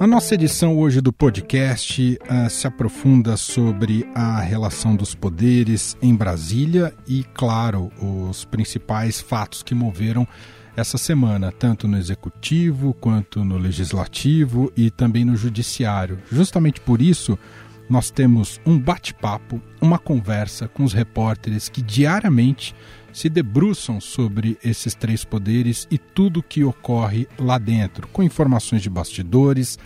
A nossa edição hoje do podcast uh, se aprofunda sobre a relação dos poderes em Brasília e, claro, os principais fatos que moveram essa semana, tanto no executivo quanto no legislativo e também no judiciário. Justamente por isso, nós temos um bate-papo, uma conversa com os repórteres que diariamente se debruçam sobre esses três poderes e tudo o que ocorre lá dentro, com informações de bastidores,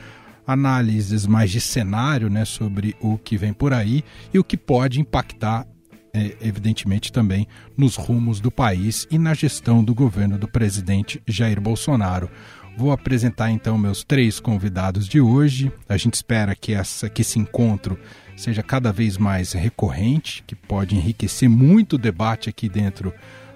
análises mais de cenário né, sobre o que vem por aí e o que pode impactar, é, evidentemente, também nos rumos do país e na gestão do governo do presidente Jair Bolsonaro. Vou apresentar então meus três convidados de hoje. A gente espera que, essa, que esse encontro seja cada vez mais recorrente, que pode enriquecer muito o debate aqui dentro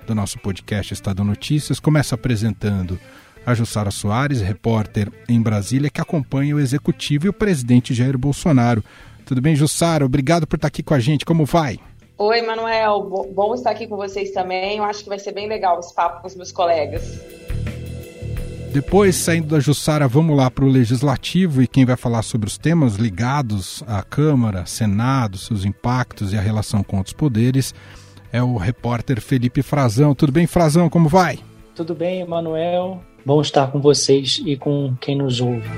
do nosso podcast Estado Notícias. Começa apresentando a Jussara Soares, repórter em Brasília, que acompanha o executivo e o presidente Jair Bolsonaro. Tudo bem, Jussara? Obrigado por estar aqui com a gente. Como vai? Oi, Manuel. Bom estar aqui com vocês também. Eu acho que vai ser bem legal esse papo com os meus colegas. Depois, saindo da Jussara, vamos lá para o Legislativo e quem vai falar sobre os temas ligados à Câmara, Senado, seus impactos e a relação com outros poderes é o repórter Felipe Frazão. Tudo bem, Frazão? Como vai? Tudo bem, Emanuel. Bom estar com vocês e com quem nos ouve.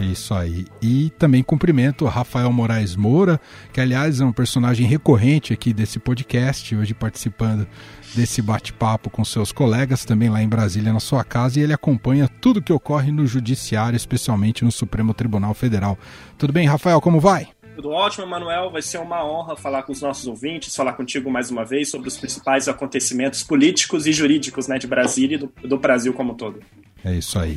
Isso aí. E também cumprimento Rafael Moraes Moura, que aliás é um personagem recorrente aqui desse podcast, hoje participando desse bate-papo com seus colegas também lá em Brasília, na sua casa, e ele acompanha tudo que ocorre no Judiciário, especialmente no Supremo Tribunal Federal. Tudo bem, Rafael? Como vai? Tudo ótimo, Emanuel. Vai ser uma honra falar com os nossos ouvintes, falar contigo mais uma vez sobre os principais acontecimentos políticos e jurídicos né, de Brasília e do, do Brasil como um todo. É isso aí.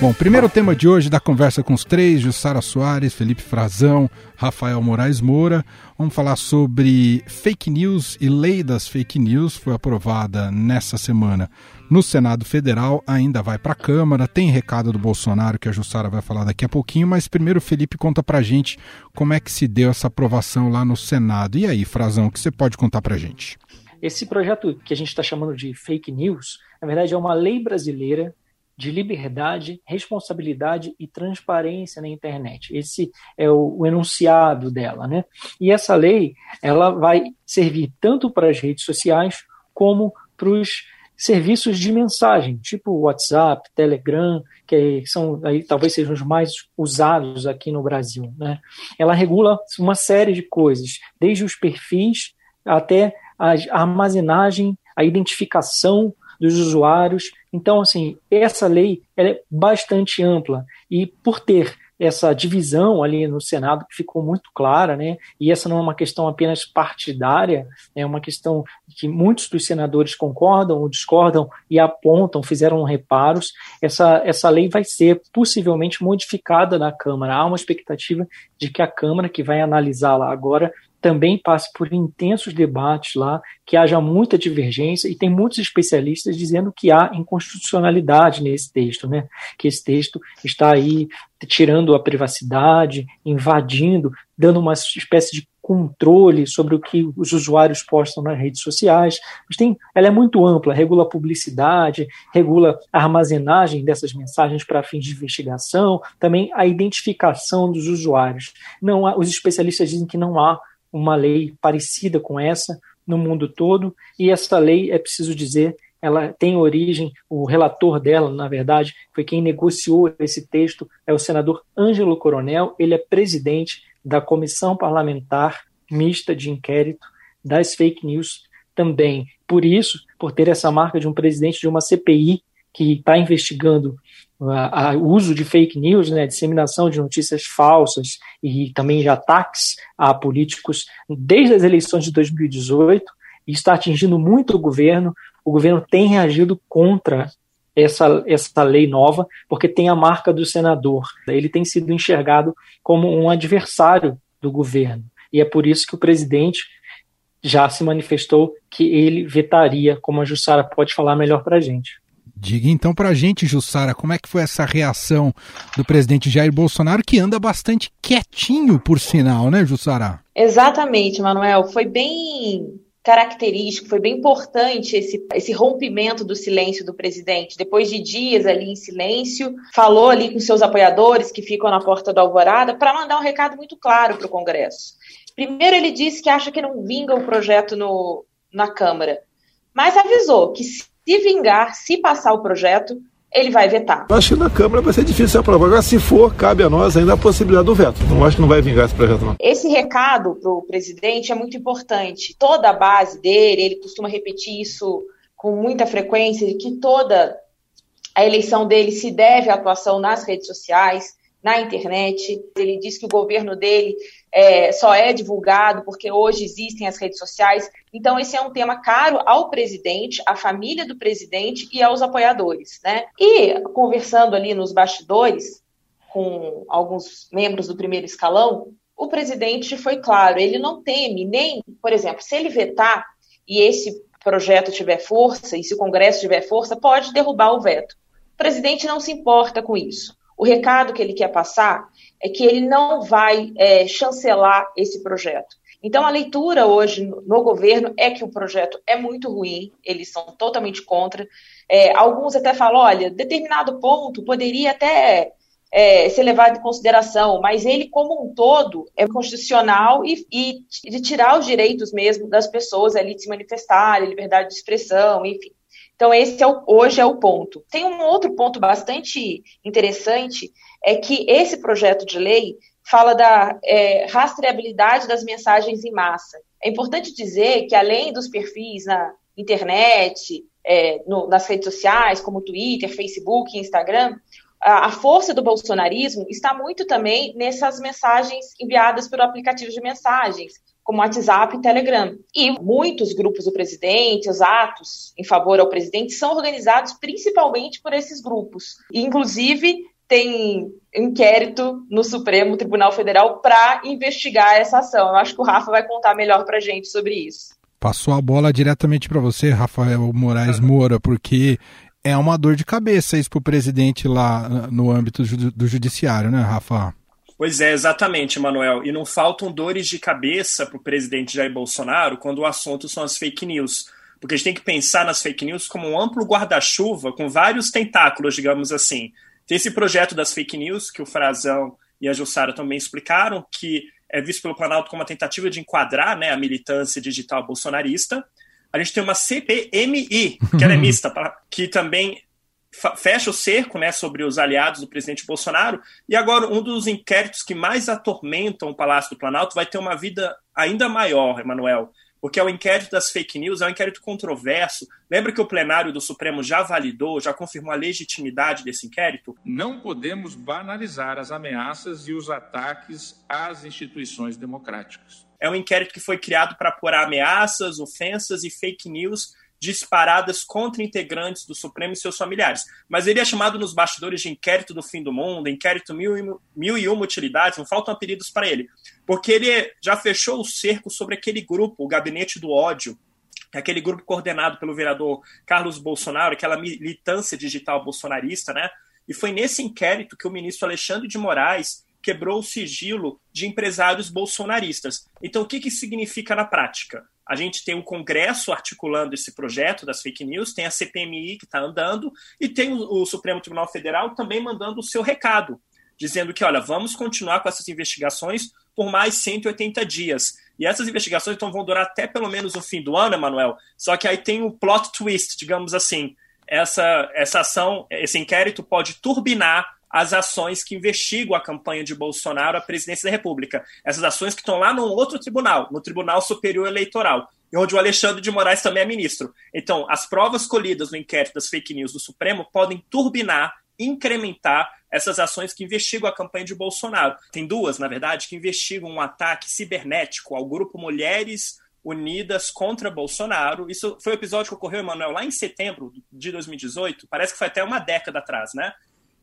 Bom, primeiro tema de hoje da conversa com os três, Jussara Soares, Felipe Frazão, Rafael Moraes Moura. Vamos falar sobre fake news e lei das fake news. Foi aprovada nessa semana no Senado Federal, ainda vai para a Câmara. Tem recado do Bolsonaro que a Jussara vai falar daqui a pouquinho, mas primeiro, Felipe, conta para gente como é que se deu essa aprovação lá no Senado. E aí, Frazão, o que você pode contar para gente? Esse projeto que a gente está chamando de fake news, na verdade, é uma lei brasileira de liberdade, responsabilidade e transparência na internet. Esse é o, o, enunciado dela, né? E essa lei, ela vai servir tanto para as redes sociais como para os serviços de mensagem, tipo WhatsApp, Telegram, que são aí talvez sejam os mais usados aqui no Brasil, né? Ela regula uma série de coisas, desde os perfis até a armazenagem, a identificação dos usuários. Então, assim, essa lei é bastante ampla e por ter essa divisão ali no Senado que ficou muito clara, né? E essa não é uma questão apenas partidária, é uma questão que muitos dos senadores concordam ou discordam e apontam, fizeram reparos. Essa, essa lei vai ser possivelmente modificada na Câmara. Há uma expectativa de que a Câmara, que vai analisá-la agora, também passe por intensos debates lá, que haja muita divergência, e tem muitos especialistas dizendo que há inconstitucionalidade nesse texto, né? que esse texto está aí tirando a privacidade, invadindo, dando uma espécie de controle sobre o que os usuários postam nas redes sociais. Mas tem, ela é muito ampla, regula a publicidade, regula a armazenagem dessas mensagens para fins de investigação, também a identificação dos usuários. Não há, os especialistas dizem que não há uma lei parecida com essa no mundo todo, e essa lei, é preciso dizer, ela tem origem, o relator dela, na verdade, foi quem negociou esse texto, é o senador Ângelo Coronel, ele é presidente da Comissão Parlamentar Mista de Inquérito das Fake News também. Por isso, por ter essa marca de um presidente de uma CPI que está investigando o uso de fake news, né, disseminação de notícias falsas e também de ataques a políticos desde as eleições de 2018 e está atingindo muito o governo. O governo tem reagido contra essa, essa lei nova, porque tem a marca do senador. Ele tem sido enxergado como um adversário do governo. E é por isso que o presidente já se manifestou que ele vetaria, como a Jussara pode falar melhor para a gente. Diga então para a gente, Jussara, como é que foi essa reação do presidente Jair Bolsonaro, que anda bastante quietinho, por sinal, né, Jussara? Exatamente, Manuel. Foi bem característico, foi bem importante esse, esse rompimento do silêncio do presidente. Depois de dias ali em silêncio, falou ali com seus apoiadores que ficam na porta da alvorada para mandar um recado muito claro para o Congresso. Primeiro, ele disse que acha que não vinga o projeto no, na Câmara, mas avisou que se vingar, se passar o projeto, ele vai vetar. Acho que na Câmara vai ser difícil aprovar. Agora, se for, cabe a nós ainda a possibilidade do veto. Não acho que não vai vingar esse projeto, não. Esse recado para o presidente é muito importante. Toda a base dele, ele costuma repetir isso com muita frequência, de que toda a eleição dele se deve à atuação nas redes sociais, na internet. Ele diz que o governo dele é, só é divulgado porque hoje existem as redes sociais. Então, esse é um tema caro ao presidente, à família do presidente e aos apoiadores. Né? E, conversando ali nos bastidores com alguns membros do primeiro escalão, o presidente foi claro, ele não teme nem, por exemplo, se ele vetar e esse projeto tiver força, e se o Congresso tiver força, pode derrubar o veto. O presidente não se importa com isso. O recado que ele quer passar é que ele não vai é, chancelar esse projeto. Então, a leitura hoje no governo é que o projeto é muito ruim, eles são totalmente contra. É, alguns até falam: olha, determinado ponto poderia até é, ser levado em consideração, mas ele, como um todo, é constitucional e, e de tirar os direitos mesmo das pessoas ali de se manifestarem, liberdade de expressão, enfim. Então, esse é o, hoje é o ponto. Tem um outro ponto bastante interessante, é que esse projeto de lei fala da é, rastreabilidade das mensagens em massa. É importante dizer que, além dos perfis na internet, é, no, nas redes sociais, como Twitter, Facebook Instagram, a, a força do bolsonarismo está muito também nessas mensagens enviadas pelo aplicativo de mensagens, como WhatsApp e Telegram. E muitos grupos do presidente, os atos em favor ao presidente, são organizados principalmente por esses grupos. Inclusive, tem inquérito no Supremo Tribunal Federal para investigar essa ação. Eu acho que o Rafa vai contar melhor para gente sobre isso. Passou a bola diretamente para você, Rafael Moraes Moura, porque é uma dor de cabeça isso para o presidente lá no âmbito do judiciário, né, Rafa? Pois é, exatamente, Manuel. E não faltam dores de cabeça para o presidente Jair Bolsonaro quando o assunto são as fake news. Porque a gente tem que pensar nas fake news como um amplo guarda-chuva com vários tentáculos, digamos assim. Tem esse projeto das fake news, que o Frazão e a Jussara também explicaram, que é visto pelo Planalto como uma tentativa de enquadrar né, a militância digital bolsonarista. A gente tem uma CPMI, que é mista, que também fecha o cerco né, sobre os aliados do presidente Bolsonaro. E agora, um dos inquéritos que mais atormentam o Palácio do Planalto vai ter uma vida ainda maior, Emanuel, porque é o inquérito das fake news, é um inquérito controverso. Lembra que o plenário do Supremo já validou, já confirmou a legitimidade desse inquérito? Não podemos banalizar as ameaças e os ataques às instituições democráticas. É um inquérito que foi criado para apurar ameaças, ofensas e fake news disparadas contra integrantes do Supremo e seus familiares. Mas ele é chamado nos bastidores de inquérito do fim do mundo, inquérito mil e, mil e uma utilidades, não faltam apelidos para ele. Porque ele já fechou o cerco sobre aquele grupo, o Gabinete do Ódio, aquele grupo coordenado pelo vereador Carlos Bolsonaro, aquela militância digital bolsonarista, né? E foi nesse inquérito que o ministro Alexandre de Moraes quebrou o sigilo de empresários bolsonaristas. Então, o que, que significa na prática? A gente tem o Congresso articulando esse projeto das fake news, tem a CPMI que está andando, e tem o, Supremo Tribunal Federal também mandando o seu recado, dizendo que, olha, vamos continuar com essas investigações por mais 180 dias. E essas investigações então, vão durar até pelo menos o fim do ano, Emanuel. Só que aí tem o plot twist, digamos assim. Essa, essa ação, esse inquérito pode turbinar as ações que investigam a campanha de Bolsonaro à presidência da República. Essas ações que estão lá num outro tribunal, no Tribunal Superior Eleitoral, e onde o Alexandre de Moraes também é ministro. Então, as provas colhidas no inquérito das fake news do Supremo podem turbinar, incrementar essas ações que investigam a campanha de Bolsonaro. Tem duas, na verdade, que investigam um ataque cibernético ao grupo Mulheres Unidas contra Bolsonaro. Isso foi um episódio que ocorreu, Emanuel, lá em setembro de 2018. Parece que foi até uma década atrás, né?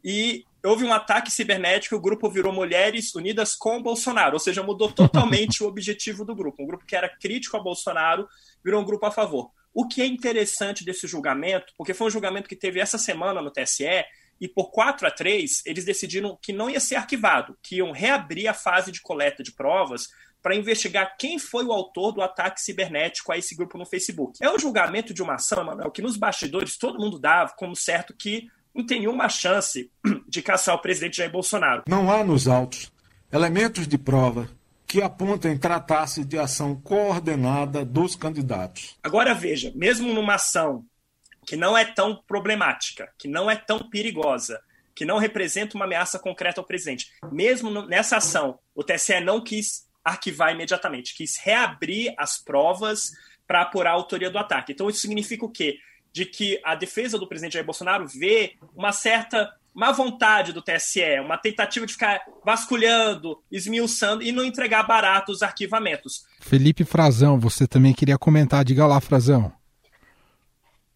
E houve um ataque cibernético, o grupo virou Mulheres Unidas com Bolsonaro, ou seja, mudou totalmente o objetivo do grupo. Um grupo que era crítico a Bolsonaro virou um grupo a favor. O que é interessante desse julgamento, porque foi um julgamento que teve essa semana no TSE, e por 4 a 3 eles decidiram que não ia ser arquivado, que iam reabrir a fase de coleta de provas para investigar quem foi o autor do ataque cibernético a esse grupo no Facebook. É um julgamento de uma ação, Manuel, que nos bastidores todo mundo dava como certo que não tem nenhuma chance de caçar o presidente Jair Bolsonaro. Não há nos autos elementos de prova que apontem tratar-se de ação coordenada dos candidatos. Agora veja, mesmo numa ação que não é tão problemática, que não é tão perigosa, que não representa uma ameaça concreta ao presidente, mesmo nessa ação, o TSE não quis arquivar imediatamente, quis reabrir as provas para apurar a autoria do ataque. Então isso significa o quê? De que a defesa do presidente Jair Bolsonaro vê uma certa má vontade do TSE, uma tentativa de ficar vasculhando, esmiuçando e não entregar barato os arquivamentos. Felipe Frazão, você também queria comentar, diga lá, Frazão.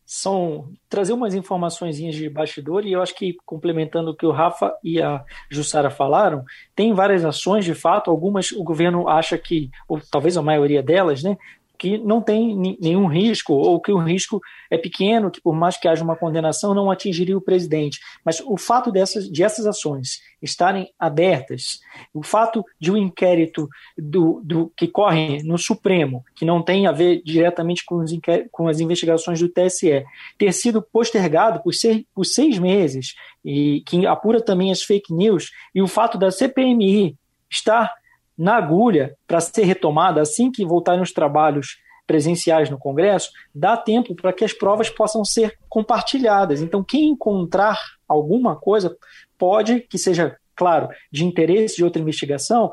São trazer umas informações de bastidor e eu acho que complementando o que o Rafa e a Jussara falaram, tem várias ações de fato, algumas o governo acha que, ou talvez a maioria delas, né, que não tem nenhum risco, ou que o risco é pequeno, que por mais que haja uma condenação, não atingiria o presidente. Mas o fato dessas, de essas ações estarem abertas, o fato de o um inquérito do, do, que corre no Supremo, que não tem a ver diretamente com, com as investigações do TSE, ter sido postergado por, ser, por seis meses, e que apura também as fake news, e o fato da CPMI estar na agulha para ser retomada assim que voltarem os trabalhos presenciais no Congresso, dá tempo para que as provas possam ser compartilhadas. Então, quem encontrar alguma coisa pode, que seja, claro, de interesse de outra investigação,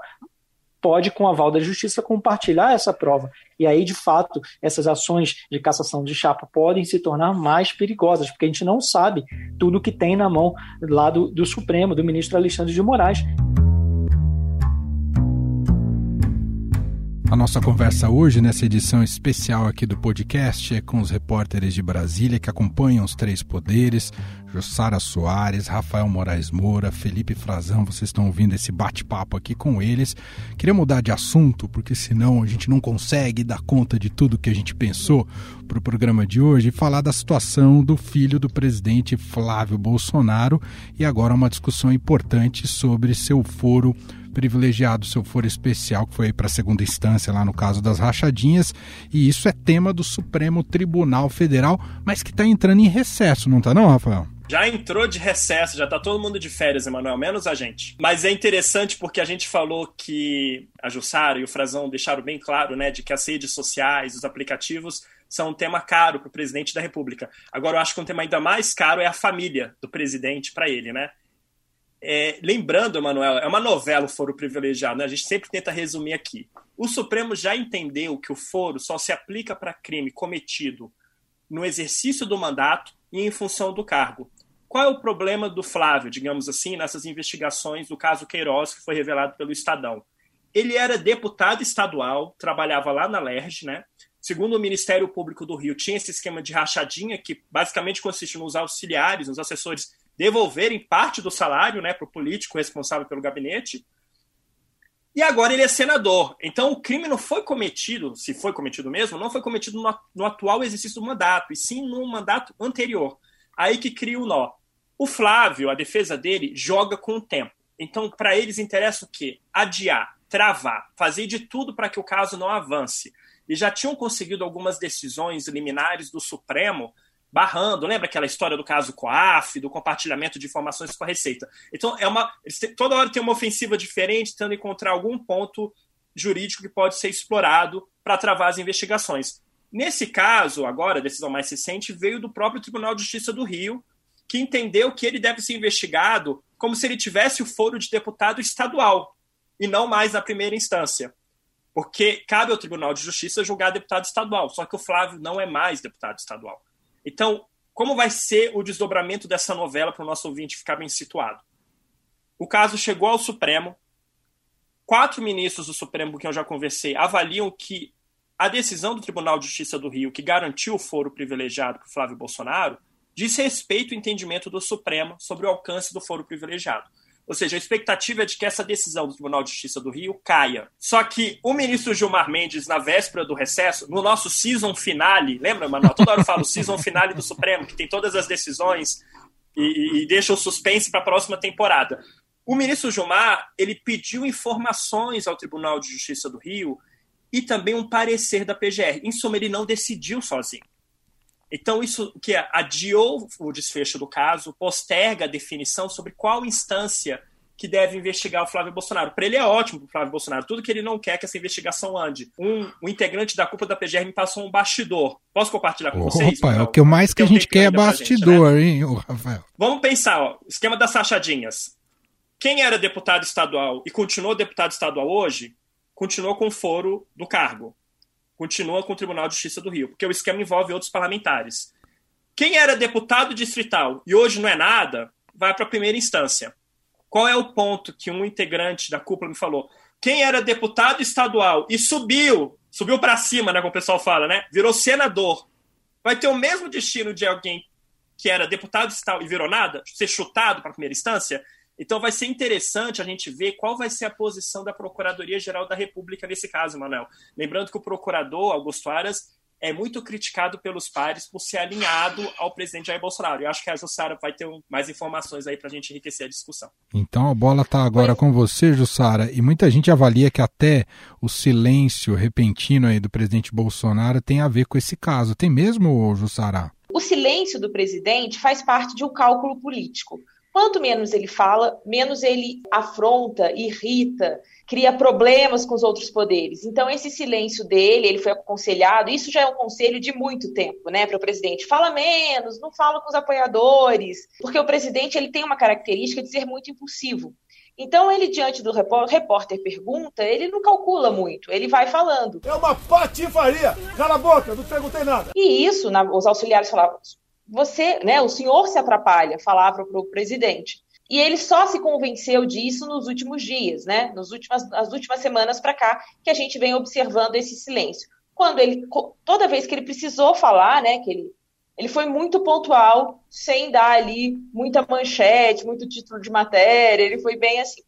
pode, com aval da justiça, compartilhar essa prova. E aí, de fato, essas ações de cassação de chapa podem se tornar mais perigosas, porque a gente não sabe tudo que tem na mão lá do, do Supremo, do ministro Alexandre de Moraes. A nossa conversa hoje, nessa edição especial aqui do podcast, é com os repórteres de Brasília que acompanham os três poderes: Jussara Soares, Rafael Moraes Moura, Felipe Frazão. Vocês estão ouvindo esse bate-papo aqui com eles. Queria mudar de assunto, porque senão a gente não consegue dar conta de tudo que a gente pensou para o programa de hoje e falar da situação do filho do presidente Flávio Bolsonaro e agora uma discussão importante sobre seu foro privilegiado seu foro especial, que foi para a segunda instância lá no caso das rachadinhas, e isso é tema do Supremo Tribunal Federal, mas que está entrando em recesso, não está não, Rafael? Já entrou de recesso, já tá todo mundo de férias, Emanuel, menos a gente. Mas é interessante porque a gente falou que a Jussara e o Frazão deixaram bem claro, né, de que as redes sociais, os aplicativos são um tema caro para o presidente da República. Agora, eu acho que um tema ainda mais caro é a família do presidente para ele, né? É, lembrando, Emanuel, é uma novela o foro privilegiado, né? a gente sempre tenta resumir aqui. O Supremo já entendeu que o foro só se aplica para crime cometido no exercício do mandato e em função do cargo. Qual é o problema do Flávio, digamos assim, nessas investigações do caso Queiroz, que foi revelado pelo Estadão? Ele era deputado estadual, trabalhava lá na LERJ, né? Segundo o Ministério Público do Rio, tinha esse esquema de rachadinha, que basicamente consiste nos auxiliares, nos assessores devolverem parte do salário né, para o político responsável pelo gabinete. E agora ele é senador. Então o crime não foi cometido, se foi cometido mesmo, não foi cometido no, no atual exercício do mandato, e sim no mandato anterior. Aí que cria o nó. O Flávio, a defesa dele, joga com o tempo. Então, para eles interessa o quê? Adiar, travar, fazer de tudo para que o caso não avance. E já tinham conseguido algumas decisões liminares do Supremo barrando. Lembra aquela história do caso COAF, do compartilhamento de informações com a Receita? Então, é uma, toda hora tem uma ofensiva diferente, tentando encontrar algum ponto jurídico que pode ser explorado para travar as investigações. Nesse caso, agora, a decisão mais recente, veio do próprio Tribunal de Justiça do Rio, que entendeu que ele deve ser investigado como se ele tivesse o foro de deputado estadual e não mais na primeira instância. Porque cabe ao Tribunal de Justiça julgar deputado estadual, só que o Flávio não é mais deputado estadual. Então, como vai ser o desdobramento dessa novela para o nosso ouvinte ficar bem situado? O caso chegou ao Supremo. Quatro ministros do Supremo com quem eu já conversei avaliam que a decisão do Tribunal de Justiça do Rio, que garantiu o foro privilegiado para Flávio Bolsonaro, diz respeito ao entendimento do Supremo sobre o alcance do foro privilegiado. Ou seja, a expectativa é de que essa decisão do Tribunal de Justiça do Rio caia. Só que o ministro Gilmar Mendes, na véspera do recesso, no nosso season finale, lembra, Manuel? Toda hora eu falo season finale do Supremo, que tem todas as decisões e, e deixa o suspense para a próxima temporada. O ministro Gilmar ele pediu informações ao Tribunal de Justiça do Rio e também um parecer da PGR. Em suma, ele não decidiu sozinho. Então, isso que adiou o desfecho do caso, posterga a definição sobre qual instância que deve investigar o Flávio Bolsonaro. Para ele é ótimo, o Flávio Bolsonaro. Tudo que ele não quer é que essa investigação ande. Um, um integrante da culpa da PGR me passou um bastidor. Posso compartilhar com Opa, vocês? Opa, é o que mais que a gente quer é bastidor, gente, né? hein, Rafael? Vamos pensar, ó, esquema das sachadinhas. Quem era deputado estadual e continuou deputado estadual hoje, continuou com o foro do cargo. Continua com o Tribunal de Justiça do Rio, porque o esquema envolve outros parlamentares. Quem era deputado distrital e hoje não é nada, vai para a primeira instância. Qual é o ponto que um integrante da cúpula me falou? Quem era deputado estadual e subiu, subiu para cima, né, como o pessoal fala, né? Virou senador. Vai ter o mesmo destino de alguém que era deputado estadual e virou nada, ser chutado para a primeira instância? Então vai ser interessante a gente ver qual vai ser a posição da Procuradoria-Geral da República nesse caso, Manuel. Lembrando que o procurador Augusto Aras é muito criticado pelos pares por ser alinhado ao presidente Jair Bolsonaro. Eu acho que a Jussara vai ter mais informações aí para a gente enriquecer a discussão. Então a bola está agora com você, Jussara, e muita gente avalia que até o silêncio repentino aí do presidente Bolsonaro tem a ver com esse caso. Tem mesmo, Jussara? O silêncio do presidente faz parte de um cálculo político. Quanto menos ele fala, menos ele afronta, irrita, cria problemas com os outros poderes. Então, esse silêncio dele, ele foi aconselhado, isso já é um conselho de muito tempo, né, para o presidente. Fala menos, não fala com os apoiadores, porque o presidente ele tem uma característica de ser muito impulsivo. Então, ele, diante do repórter pergunta, ele não calcula muito, ele vai falando. É uma patifaria! Cala a boca, não perguntei nada. E isso, na, os auxiliares falavam, você, né, o senhor se atrapalha, falava para o presidente. E ele só se convenceu disso nos últimos dias, né? Nos últimas, nas últimas semanas para cá, que a gente vem observando esse silêncio. Quando ele, toda vez que ele precisou falar, né? Que ele, ele foi muito pontual, sem dar ali muita manchete, muito título de matéria. Ele foi bem assim.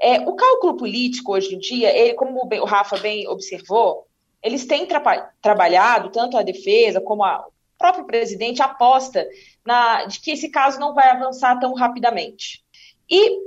É, o cálculo político hoje em dia, ele, como o Rafa bem observou, eles têm tra trabalhado tanto a defesa como a, próprio presidente aposta na, de que esse caso não vai avançar tão rapidamente. E,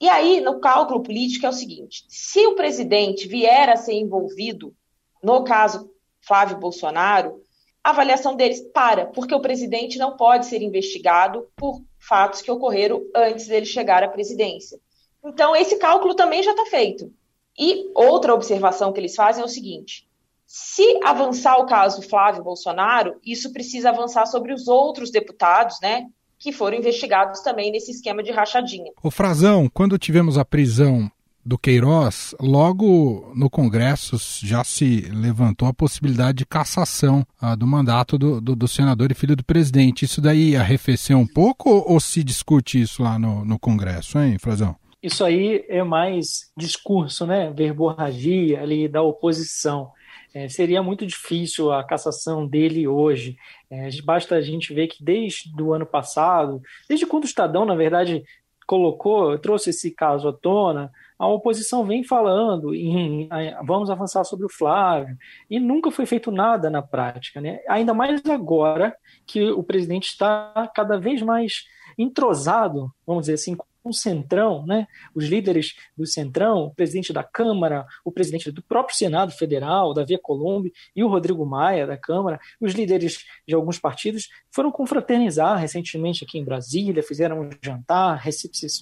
e aí, no cálculo político, é o seguinte: se o presidente vier a ser envolvido, no caso Flávio Bolsonaro, a avaliação deles para, porque o presidente não pode ser investigado por fatos que ocorreram antes dele chegar à presidência. Então, esse cálculo também já está feito. E outra observação que eles fazem é o seguinte: se avançar o caso Flávio Bolsonaro, isso precisa avançar sobre os outros deputados, né? Que foram investigados também nesse esquema de rachadinha. O Frazão, quando tivemos a prisão do Queiroz, logo no Congresso já se levantou a possibilidade de cassação ah, do mandato do, do, do, senador e filho do presidente. Isso daí arrefeceu um pouco ou, ou se discute isso lá no, no Congresso, hein, Frazão? Isso aí é mais discurso, né? Verborragia ali da oposição. É, seria muito difícil a cassação dele hoje. É, basta a gente ver que desde o ano passado, desde quando o Estadão, na verdade, colocou, trouxe esse caso à tona, a oposição vem falando em, vamos avançar sobre o Flávio e nunca foi feito nada na prática, né? Ainda mais agora que o presidente está cada vez mais entrosado, vamos dizer assim, o Centrão, né, os líderes do Centrão, o presidente da Câmara, o presidente do próprio Senado Federal, Davi Colombo e o Rodrigo Maia da Câmara, os líderes de alguns partidos foram confraternizar recentemente aqui em Brasília, fizeram um jantar,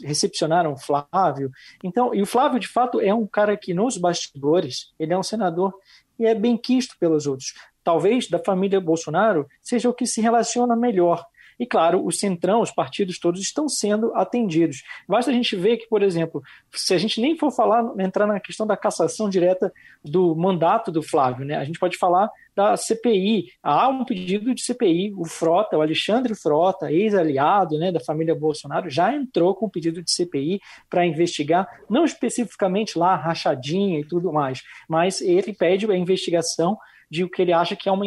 recepcionaram o Flávio. Então, e o Flávio de fato é um cara que nos bastidores, ele é um senador e é bem quisto pelos outros. Talvez da família Bolsonaro seja o que se relaciona melhor e, claro, o centrão, os partidos todos estão sendo atendidos. Basta a gente ver que, por exemplo, se a gente nem for falar, entrar na questão da cassação direta do mandato do Flávio, né? a gente pode falar da CPI. Há um pedido de CPI, o Frota, o Alexandre Frota, ex-aliado né, da família Bolsonaro, já entrou com um pedido de CPI para investigar, não especificamente lá rachadinha e tudo mais, mas ele pede a investigação de o que ele acha que é uma,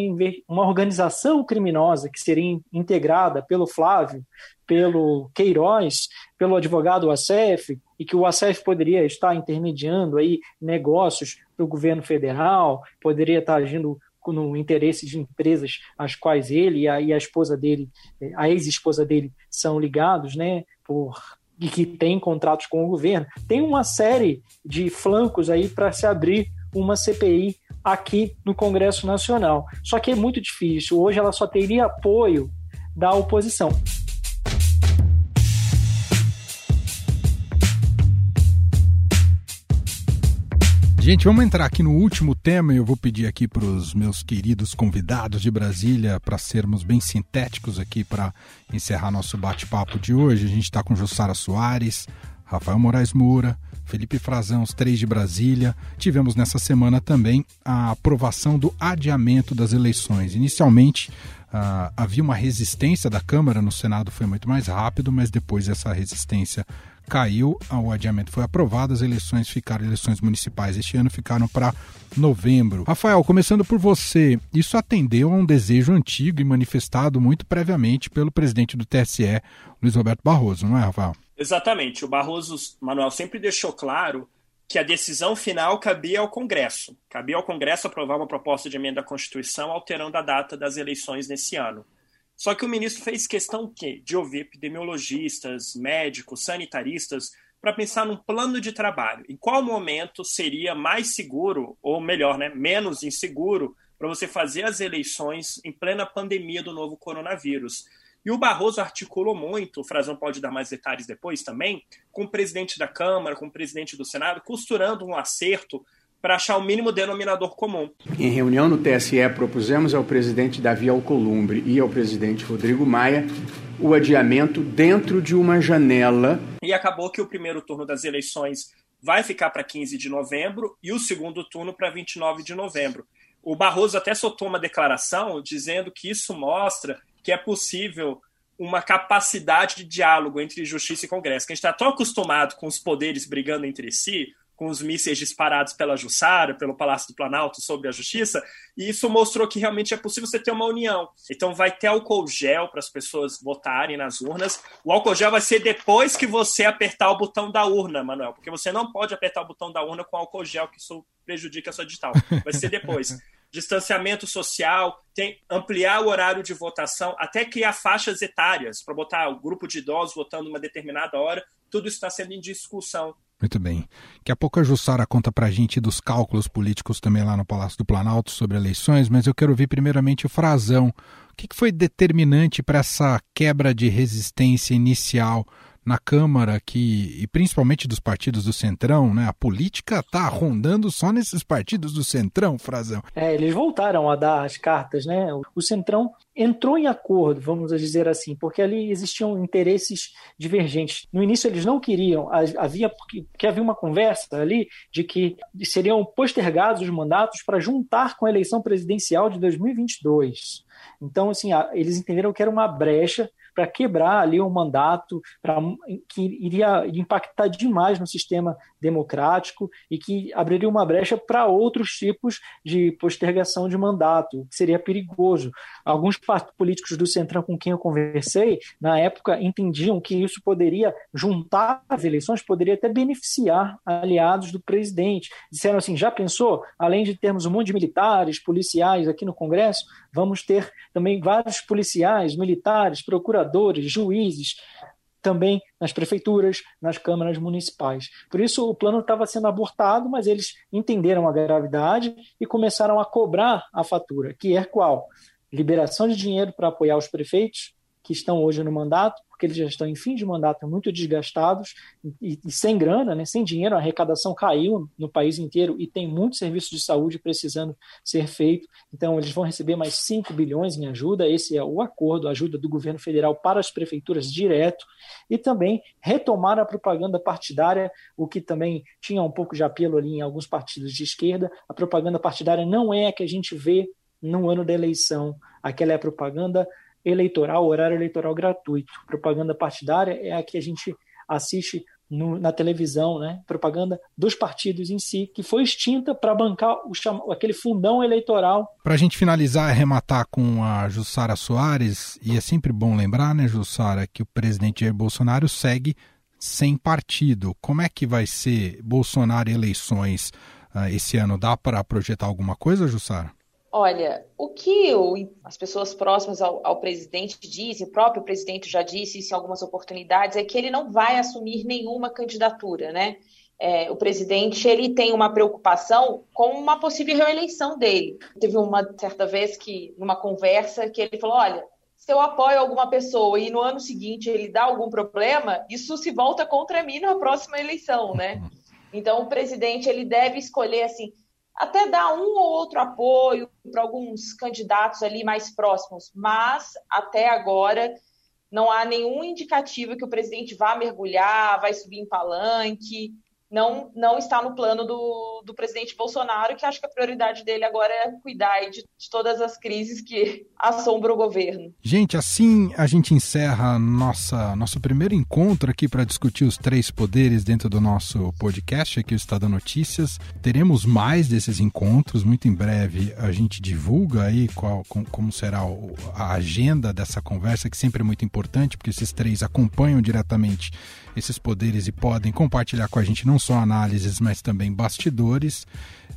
uma organização criminosa que seria integrada pelo Flávio, pelo Queiroz, pelo advogado Acef, e que o Acef poderia estar intermediando aí negócios para o governo federal, poderia estar agindo no interesse de empresas às quais ele e a, e a esposa dele, a ex-esposa dele, são ligados, né, por e que tem contratos com o governo, tem uma série de flancos aí para se abrir uma CPI aqui no Congresso Nacional. Só que é muito difícil. Hoje ela só teria apoio da oposição. Gente, vamos entrar aqui no último tema e eu vou pedir aqui para os meus queridos convidados de Brasília para sermos bem sintéticos aqui para encerrar nosso bate-papo de hoje. A gente está com Jussara Soares, Rafael Moraes Moura, Felipe Frazão, os três de Brasília. Tivemos nessa semana também a aprovação do adiamento das eleições. Inicialmente, Uh, havia uma resistência da Câmara, no Senado foi muito mais rápido, mas depois essa resistência caiu, o adiamento foi aprovado, as eleições ficaram, eleições municipais este ano ficaram para novembro. Rafael, começando por você, isso atendeu a um desejo antigo e manifestado muito previamente pelo presidente do TSE, Luiz Roberto Barroso, não é, Rafael? Exatamente. O Barroso, Manuel, sempre deixou claro que a decisão final cabia ao Congresso. Cabia ao Congresso aprovar uma proposta de emenda à Constituição alterando a data das eleições nesse ano. Só que o ministro fez questão de ouvir epidemiologistas, médicos, sanitaristas, para pensar num plano de trabalho. Em qual momento seria mais seguro, ou melhor, né, menos inseguro, para você fazer as eleições em plena pandemia do novo coronavírus. E o Barroso articulou muito, o Frazão pode dar mais detalhes depois também, com o presidente da Câmara, com o presidente do Senado, costurando um acerto para achar o mínimo denominador comum. Em reunião no TSE, propusemos ao presidente Davi Alcolumbre e ao presidente Rodrigo Maia o adiamento dentro de uma janela. E acabou que o primeiro turno das eleições vai ficar para 15 de novembro e o segundo turno para 29 de novembro. O Barroso até soltou uma declaração dizendo que isso mostra que é possível uma capacidade de diálogo entre justiça e Congresso. Que a gente está tão acostumado com os poderes brigando entre si, com os mísseis disparados pela Jussara, pelo Palácio do Planalto sobre a justiça, e isso mostrou que realmente é possível você ter uma união. Então vai ter álcool gel para as pessoas votarem nas urnas. O álcool gel vai ser depois que você apertar o botão da urna, Manuel, porque você não pode apertar o botão da urna com álcool gel, que isso prejudica a sua digital. Vai ser depois. Distanciamento social, tem ampliar o horário de votação, até criar faixas etárias para botar o grupo de idosos votando uma determinada hora. Tudo isso está sendo em discussão. Muito bem. Daqui a pouco a Jussara conta para a gente dos cálculos políticos também lá no Palácio do Planalto sobre eleições, mas eu quero ouvir primeiramente o Frazão. O que foi determinante para essa quebra de resistência inicial na Câmara que, e principalmente dos partidos do Centrão, né? A política está rondando só nesses partidos do Centrão, Frazão. É, eles voltaram a dar as cartas, né? O Centrão entrou em acordo, vamos dizer assim, porque ali existiam interesses divergentes. No início eles não queriam, havia porque havia uma conversa ali de que seriam postergados os mandatos para juntar com a eleição presidencial de 2022. Então, assim, eles entenderam que era uma brecha para quebrar ali um mandato pra, que iria impactar demais no sistema democrático e que abriria uma brecha para outros tipos de postergação de mandato, que seria perigoso. Alguns políticos do Centrão com quem eu conversei, na época, entendiam que isso poderia juntar as eleições, poderia até beneficiar aliados do presidente. Disseram assim: já pensou? Além de termos um monte de militares, policiais aqui no Congresso, vamos ter também vários policiais, militares, procuradores, juízes, também nas prefeituras, nas câmaras municipais. Por isso, o plano estava sendo abortado, mas eles entenderam a gravidade e começaram a cobrar a fatura, que é qual? Liberação de dinheiro para apoiar os prefeitos, que estão hoje no mandato, porque eles já estão em fim de mandato muito desgastados e, e, sem grana, né, sem dinheiro, a arrecadação caiu no país inteiro e tem muitos serviços de saúde precisando ser feito. Então, eles vão receber mais 5 bilhões em ajuda. Esse é o acordo, a ajuda do governo federal para as prefeituras direto. E também retomar a propaganda partidária, o que também tinha um pouco de apelo ali em alguns partidos de esquerda. A propaganda partidária não é a que a gente vê no ano da eleição. Aquela é a propaganda eleitoral, horário eleitoral gratuito. Propaganda partidária é a que a gente assiste no, na televisão, né? propaganda dos partidos em si, que foi extinta para bancar o, aquele fundão eleitoral. Para a gente finalizar arrematar com a Jussara Soares, e é sempre bom lembrar, né, Jussara, que o presidente Jair Bolsonaro segue sem partido. Como é que vai ser Bolsonaro eleições uh, esse ano? Dá para projetar alguma coisa, Jussara? Olha, o que o, as pessoas próximas ao, ao, presidente dizem, o próprio presidente já disse isso em algumas oportunidades, é que ele não vai assumir nenhuma candidatura, né? É, o presidente ele tem uma preocupação com uma possível reeleição dele. Teve uma certa vez que, numa conversa, que ele falou: olha, se eu apoio alguma pessoa e no ano seguinte ele dá algum problema, isso se volta contra mim na próxima eleição, né? Então o presidente ele deve escolher assim até dar um ou outro apoio para alguns candidatos ali mais próximos, mas até agora não há nenhum indicativo que o presidente vá mergulhar, vai subir em palanque não, não está no plano do, do presidente Bolsonaro, que acho que a prioridade dele agora é cuidar de, de, todas as crises que assombram o governo. Gente, assim a gente encerra nossa, nosso primeiro encontro aqui para discutir os três poderes dentro do nosso podcast aqui, o Estado Notícias. Teremos mais desses encontros, muito em breve a gente divulga aí qual, com, como será o, a agenda dessa conversa, que sempre é muito importante, porque esses três acompanham diretamente esses poderes e podem compartilhar com a gente não só análises, mas também bastidores.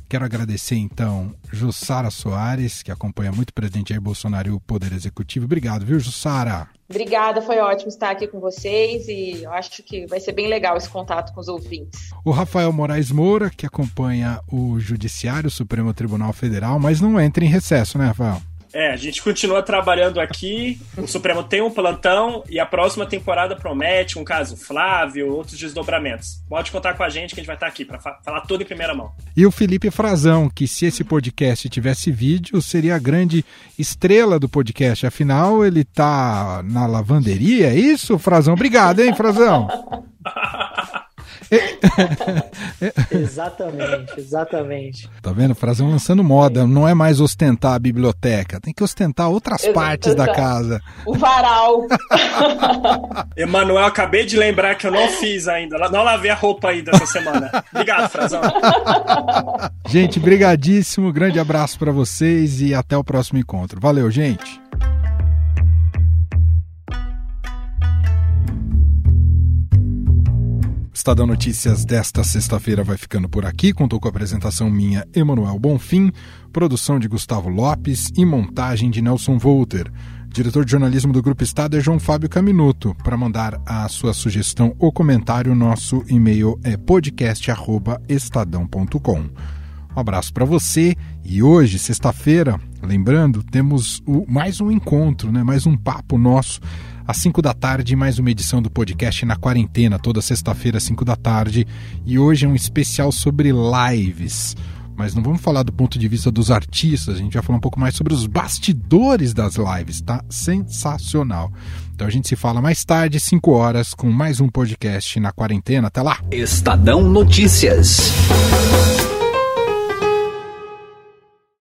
Quero agradecer então Jussara Soares, que acompanha muito o presidente Jair Bolsonaro e o Poder Executivo. Obrigado, viu, Jussara? Obrigada, foi ótimo estar aqui com vocês e acho que vai ser bem legal esse contato com os ouvintes. O Rafael Moraes Moura, que acompanha o Judiciário, o Supremo Tribunal Federal, mas não entra em recesso, né, Rafael? É, a gente continua trabalhando aqui. O Supremo tem um plantão e a próxima temporada promete um caso Flávio, outros desdobramentos. Pode contar com a gente que a gente vai estar aqui para fa falar tudo em primeira mão. E o Felipe Frazão, que se esse podcast tivesse vídeo, seria a grande estrela do podcast. Afinal, ele tá na lavanderia, é isso, Frazão? Obrigado, hein, Frazão? exatamente, exatamente. Tá vendo? Frazão lançando moda. Não é mais ostentar a biblioteca, tem que ostentar outras Exato. partes da casa. O varal. Emanuel, acabei de lembrar que eu não fiz ainda. Não lavei a roupa ainda essa semana. Obrigado, Frazão. Gente, brigadíssimo. Grande abraço para vocês e até o próximo encontro. Valeu, gente. Estadão Notícias desta sexta-feira vai ficando por aqui. Contou com a apresentação minha, Emanuel Bonfim, produção de Gustavo Lopes e montagem de Nelson Volter. Diretor de jornalismo do Grupo Estado é João Fábio Caminuto. Para mandar a sua sugestão ou comentário, nosso e-mail é podcast@estadão.com. Um abraço para você e hoje, sexta-feira, lembrando, temos o, mais um encontro, né? mais um papo nosso às 5 da tarde, mais uma edição do podcast na quarentena, toda sexta-feira às 5 da tarde. E hoje é um especial sobre lives. Mas não vamos falar do ponto de vista dos artistas, a gente vai falar um pouco mais sobre os bastidores das lives, tá? Sensacional. Então a gente se fala mais tarde, 5 horas, com mais um podcast na quarentena. Até lá! Estadão Notícias.